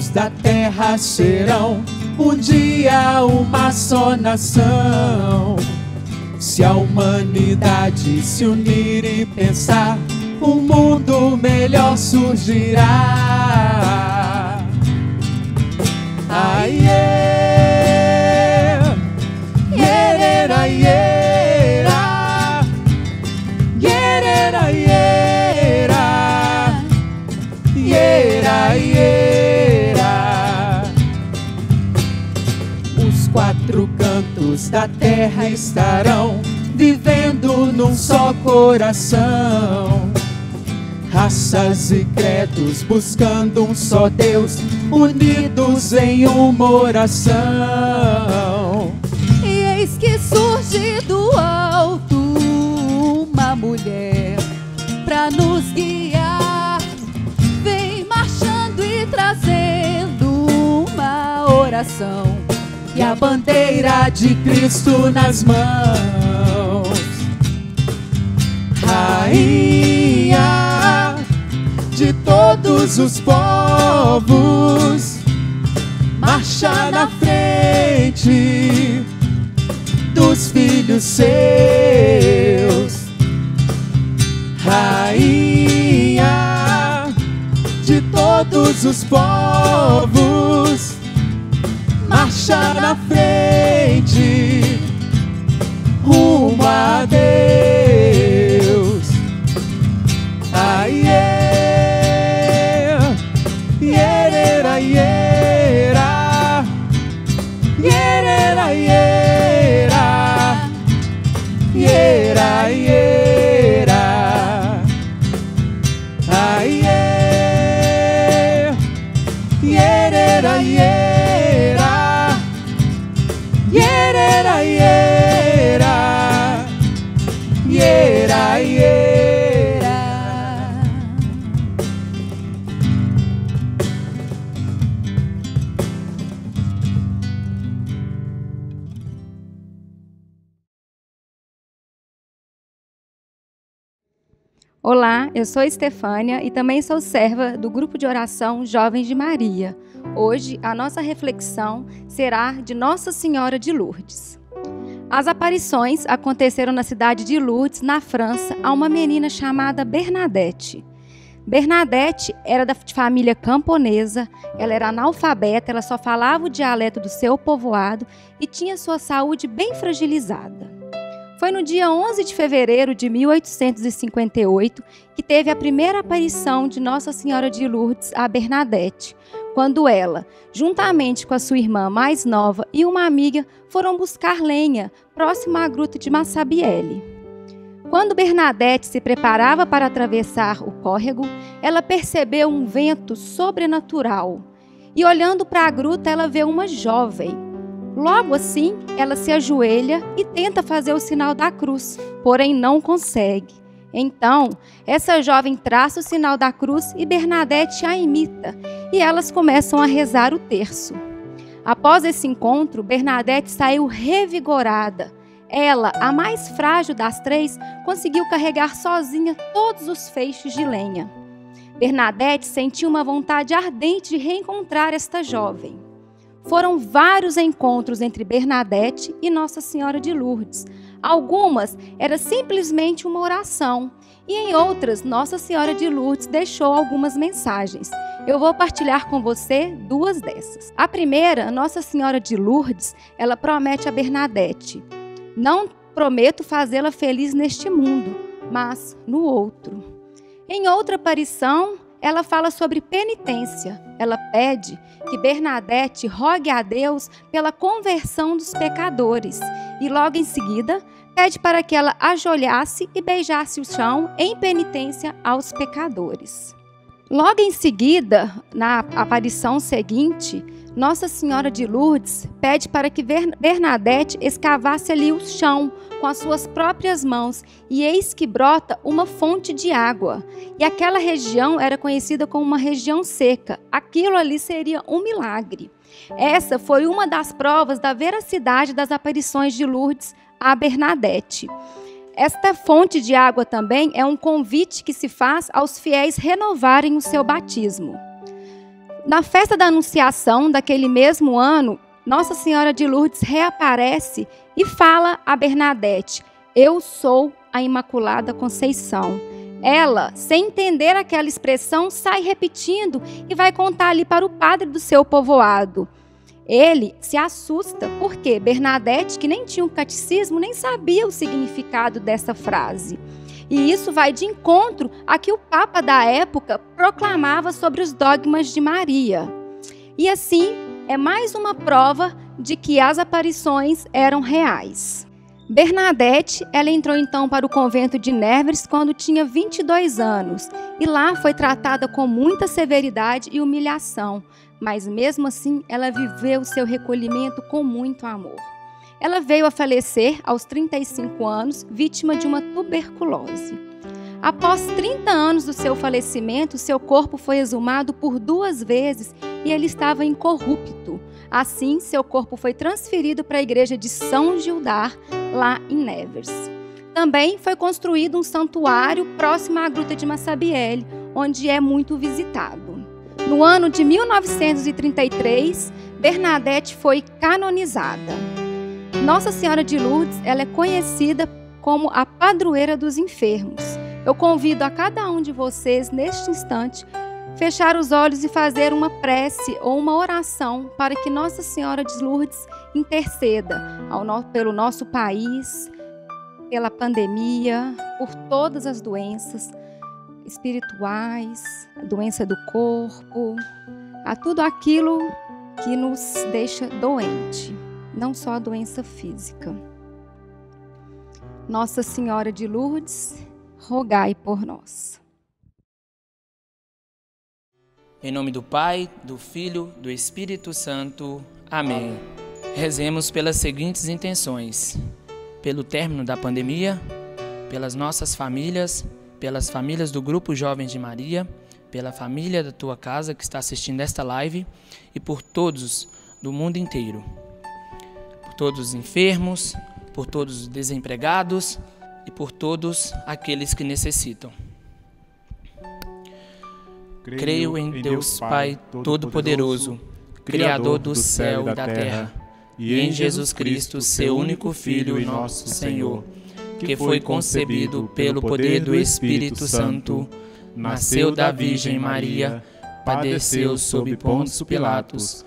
povos da terra serão um dia uma só nação. Se a humanidade se unir e pensar, um mundo melhor surgirá. Coração. Raças e credos buscando um só Deus, unidos em uma oração. E eis que surge do alto uma mulher para nos guiar. Vem marchando e trazendo uma oração. E a bandeira de Cristo nas mãos. Rainha de todos os povos, marcha na frente dos filhos seus. Rainha de todos os povos, marcha na frente rumo a Deus. Olá, eu sou Estefânia e também sou serva do grupo de oração Jovens de Maria. Hoje a nossa reflexão será de Nossa Senhora de Lourdes. As aparições aconteceram na cidade de Lourdes, na França, a uma menina chamada Bernadette. Bernadette era da família camponesa, ela era analfabeta, ela só falava o dialeto do seu povoado e tinha sua saúde bem fragilizada. Foi no dia 11 de fevereiro de 1858 que teve a primeira aparição de Nossa Senhora de Lourdes a Bernadette, quando ela, juntamente com a sua irmã mais nova e uma amiga, foram buscar lenha próximo à gruta de Massabielle. Quando Bernadette se preparava para atravessar o córrego, ela percebeu um vento sobrenatural e, olhando para a gruta, ela vê uma jovem Logo assim, ela se ajoelha e tenta fazer o sinal da cruz, porém não consegue. Então, essa jovem traça o sinal da cruz e Bernadette a imita, e elas começam a rezar o terço. Após esse encontro, Bernadette saiu revigorada. Ela, a mais frágil das três, conseguiu carregar sozinha todos os feixes de lenha. Bernadette sentiu uma vontade ardente de reencontrar esta jovem. Foram vários encontros entre Bernadette e Nossa Senhora de Lourdes. Algumas era simplesmente uma oração, e em outras, Nossa Senhora de Lourdes deixou algumas mensagens. Eu vou partilhar com você duas dessas. A primeira, Nossa Senhora de Lourdes, ela promete a Bernadette: Não prometo fazê-la feliz neste mundo, mas no outro. Em outra aparição, ela fala sobre penitência. Ela pede que Bernadette rogue a Deus pela conversão dos pecadores. E logo em seguida, pede para que ela ajoelhasse e beijasse o chão em penitência aos pecadores. Logo em seguida, na aparição seguinte, Nossa Senhora de Lourdes pede para que Bernadette escavasse ali o chão com as suas próprias mãos, e eis que brota uma fonte de água. E aquela região era conhecida como uma região seca. Aquilo ali seria um milagre. Essa foi uma das provas da veracidade das aparições de Lourdes a Bernadette. Esta fonte de água também é um convite que se faz aos fiéis renovarem o seu batismo. Na festa da Anunciação daquele mesmo ano, Nossa Senhora de Lourdes reaparece e fala a Bernadette: Eu sou a Imaculada Conceição. Ela, sem entender aquela expressão, sai repetindo e vai contar ali para o padre do seu povoado. Ele se assusta porque Bernadette, que nem tinha um catecismo, nem sabia o significado dessa frase. E isso vai de encontro a que o Papa da época proclamava sobre os dogmas de Maria. E assim, é mais uma prova de que as aparições eram reais. Bernadette, ela entrou então para o convento de Nevers quando tinha 22 anos e lá foi tratada com muita severidade e humilhação, mas mesmo assim ela viveu seu recolhimento com muito amor. Ela veio a falecer aos 35 anos, vítima de uma tuberculose. Após 30 anos do seu falecimento, seu corpo foi exumado por duas vezes e ele estava incorrupto. Assim, seu corpo foi transferido para a igreja de São Gildar, lá em Nevers. Também foi construído um santuário próximo à Gruta de Massabielle, onde é muito visitado. No ano de 1933, Bernadette foi canonizada. Nossa Senhora de Lourdes, ela é conhecida como a padroeira dos enfermos. Eu convido a cada um de vocês neste instante fechar os olhos e fazer uma prece ou uma oração para que Nossa Senhora de Lourdes interceda no, pelo nosso país, pela pandemia, por todas as doenças, espirituais, a doença do corpo, a tudo aquilo que nos deixa doente, não só a doença física. Nossa Senhora de Lourdes, rogai por nós. Em nome do Pai, do Filho, do Espírito Santo. Amém. Rezemos pelas seguintes intenções: pelo término da pandemia, pelas nossas famílias, pelas famílias do Grupo Jovens de Maria, pela família da tua casa que está assistindo esta live e por todos do mundo inteiro. Todos os enfermos, por todos os desempregados e por todos aqueles que necessitam. Creio em Deus Pai Todo-Poderoso, Criador do céu e da terra, e em Jesus Cristo, seu único Filho e nosso Senhor que foi concebido pelo poder do Espírito Santo, nasceu da Virgem Maria, padeceu sob Pôncio Pilatos,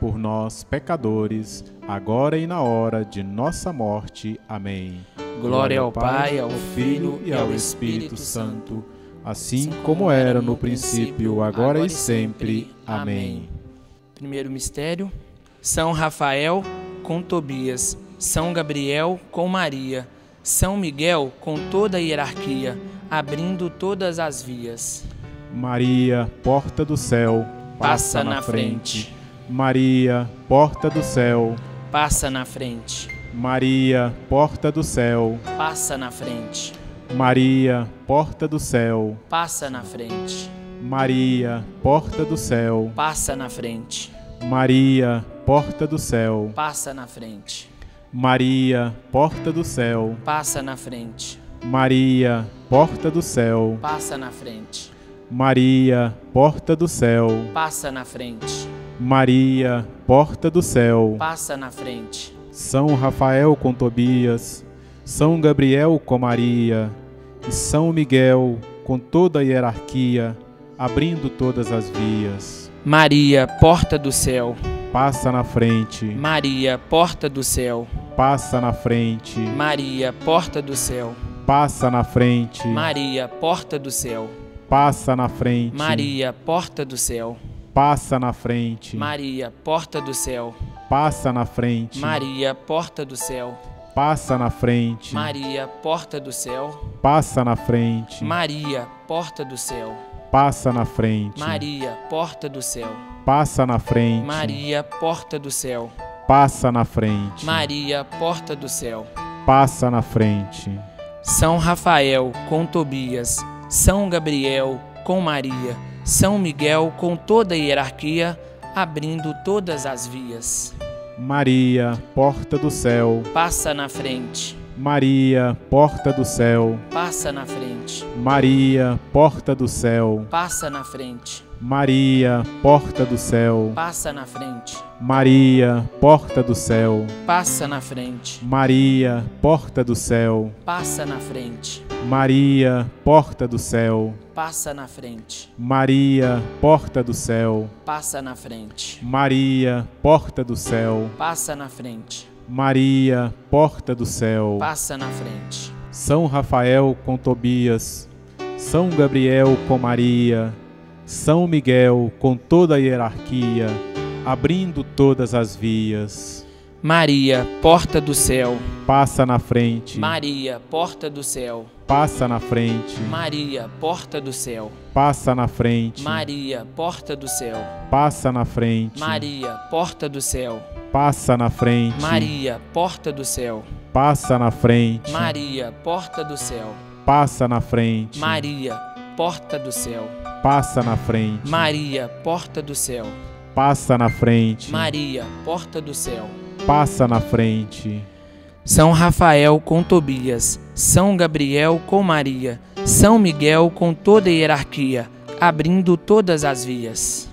por nós, pecadores, agora e na hora de nossa morte. Amém. Glória ao Pai, ao Filho e ao Espírito Santo, assim como era no princípio, agora e sempre. Amém. Primeiro mistério: São Rafael com Tobias, São Gabriel com Maria, São Miguel com toda a hierarquia, abrindo todas as vias. Maria, porta do céu, passa, passa na frente. frente. Maria, porta do céu, passa na frente. Maria, porta do céu, passa na frente. Maria, porta do céu, passa na frente. Maria, porta do céu, passa na frente. Maria, porta do céu, passa na frente. Maria, porta do céu, passa na frente. Maria, porta do céu, passa na frente. Maria, porta do céu, passa na frente. Maria, porta do céu, passa na frente. São Rafael com Tobias, São Gabriel com Maria e São Miguel com toda a hierarquia abrindo todas as vias. Maria, porta do céu, passa na frente. Maria, porta do céu, passa na frente. Maria, porta do céu, passa na frente. Maria, porta do céu, passa na frente. Maria, porta do céu, passa na frente. Maria, porta do céu, passa na frente. Maria, porta do céu, passa na frente. Maria, porta do céu, passa na frente. Maria, porta do céu passa na frente. Maria, porta do céu. Passa na frente. Maria, porta do céu. Passa na frente. Maria, porta do céu. Passa na frente. São Rafael com Tobias, São Gabriel com Maria, São Miguel com toda a hierarquia, abrindo todas as vias. Maria, porta do céu. Passa na frente. Maria, porta do céu, passa na frente. Maria, porta do céu, passa na frente. Maria, porta do céu, passa na frente. Maria, porta do céu, passa na frente. Maria, porta do céu, passa na frente. Maria, porta do céu, passa na frente. Maria, porta do céu, passa na frente. Maria, porta do céu, passa na frente. Maria, porta do céu, passa na frente. São Rafael com Tobias, São Gabriel com Maria, São Miguel com toda a hierarquia, abrindo todas as vias. Maria, porta do céu, passa na frente. Maria, porta do céu, passa na frente. Maria, porta do céu, passa na frente. Maria, porta do céu, passa na frente. Maria, porta do céu passa na frente. Maria, porta do céu. Passa na frente. Maria, porta do céu. Passa na frente. Maria, porta do céu. Passa na frente. Maria, porta do céu. Passa na frente. Maria, porta do céu. Passa na frente. São Rafael com Tobias, São Gabriel com Maria, São Miguel com toda a hierarquia, abrindo todas as vias.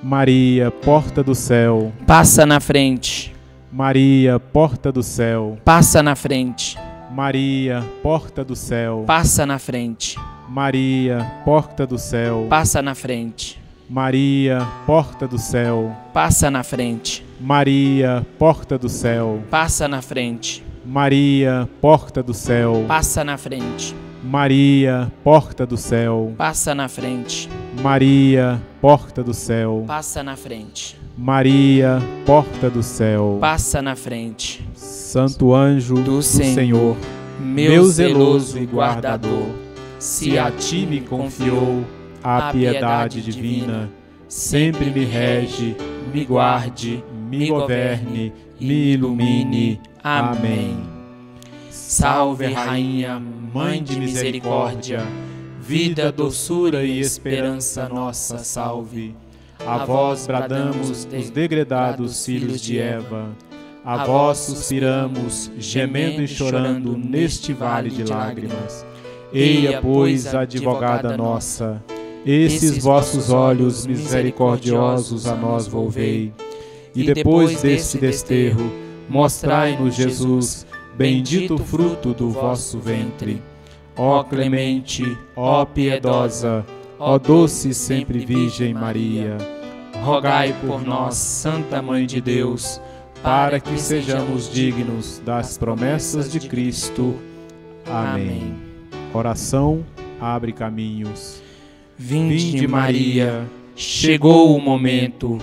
Maria, porta do céu, passa na frente. Maria, porta do céu, passa na frente. Maria, porta do céu, passa na frente. Maria, porta do céu, passa na frente. Maria, porta do céu, passa na frente. Maria, porta do céu, passa na frente. Maria, porta do céu, passa na frente. Maria, porta do céu, passa na frente. Maria, porta do céu, passa na frente. Maria, porta do céu, passa na frente. Santo anjo do, do Senhor, Senhor, meu zeloso e guardador, se a ti me confiou a piedade divina, sempre me rege, me guarde, me governe, me ilumine. Amém. Salve, Rainha, Mãe de Misericórdia vida, doçura e esperança nossa, salve. A vós bradamos os degredados filhos de Eva. A vós suspiramos, gemendo e chorando neste vale de lágrimas. Eia, pois, advogada nossa, esses vossos olhos misericordiosos a nós volvei, E depois deste desterro, mostrai-nos Jesus, bendito o fruto do vosso ventre. Ó clemente, ó piedosa, ó doce sempre Virgem Maria, rogai por nós, Santa Mãe de Deus, para que sejamos dignos das promessas de Cristo. Amém. Oração abre caminhos. Vinde, Maria, chegou o momento.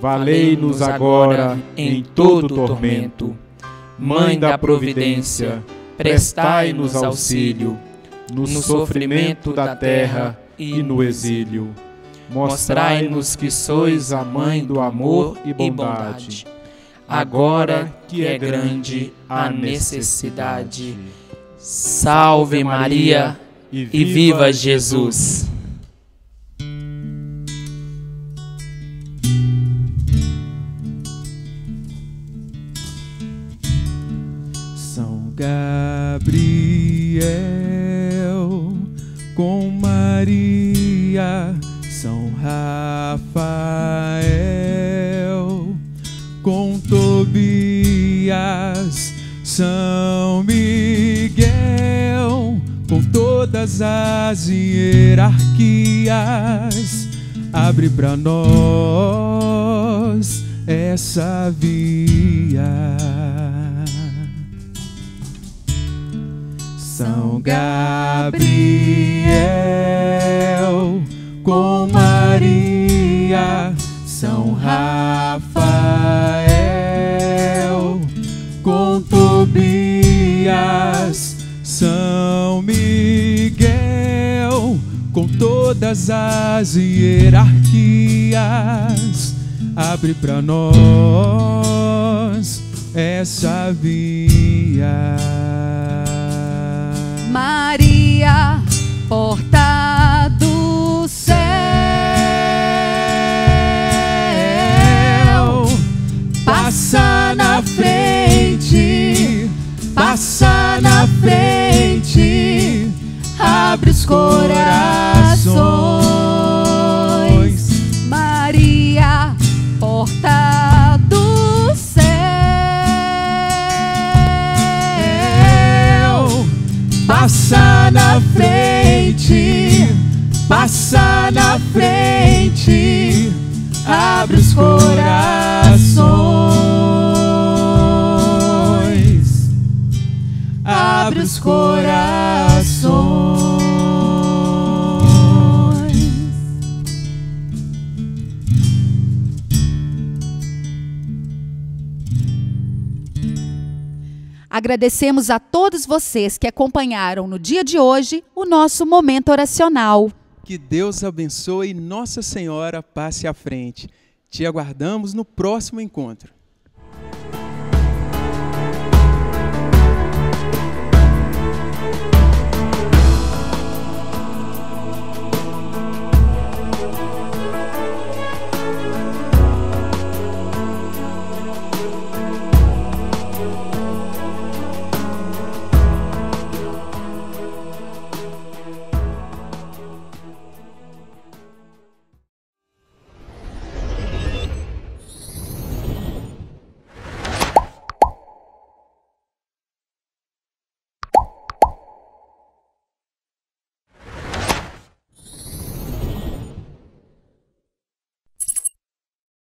Valei-nos agora em todo tormento. Mãe da providência, prestai-nos auxílio no sofrimento da terra e no exílio. Mostrai-nos que sois a mãe do amor e bondade, agora que é grande a necessidade. Salve Maria e viva Jesus! Gabriel com Maria, São Rafael com Tobias, São Miguel com todas as hierarquias. Abre para nós essa via. São Gabriel com Maria, São Rafael com Tobias, São Miguel com todas as hierarquias. Abre para nós essa via. Porta do céu, passa na frente, passa na frente, abre os corações. Na frente, passa na frente, abre os corações, abre os corações. Agradecemos a todos vocês que acompanharam no dia de hoje o nosso momento oracional. Que Deus abençoe e Nossa Senhora passe à frente. Te aguardamos no próximo encontro.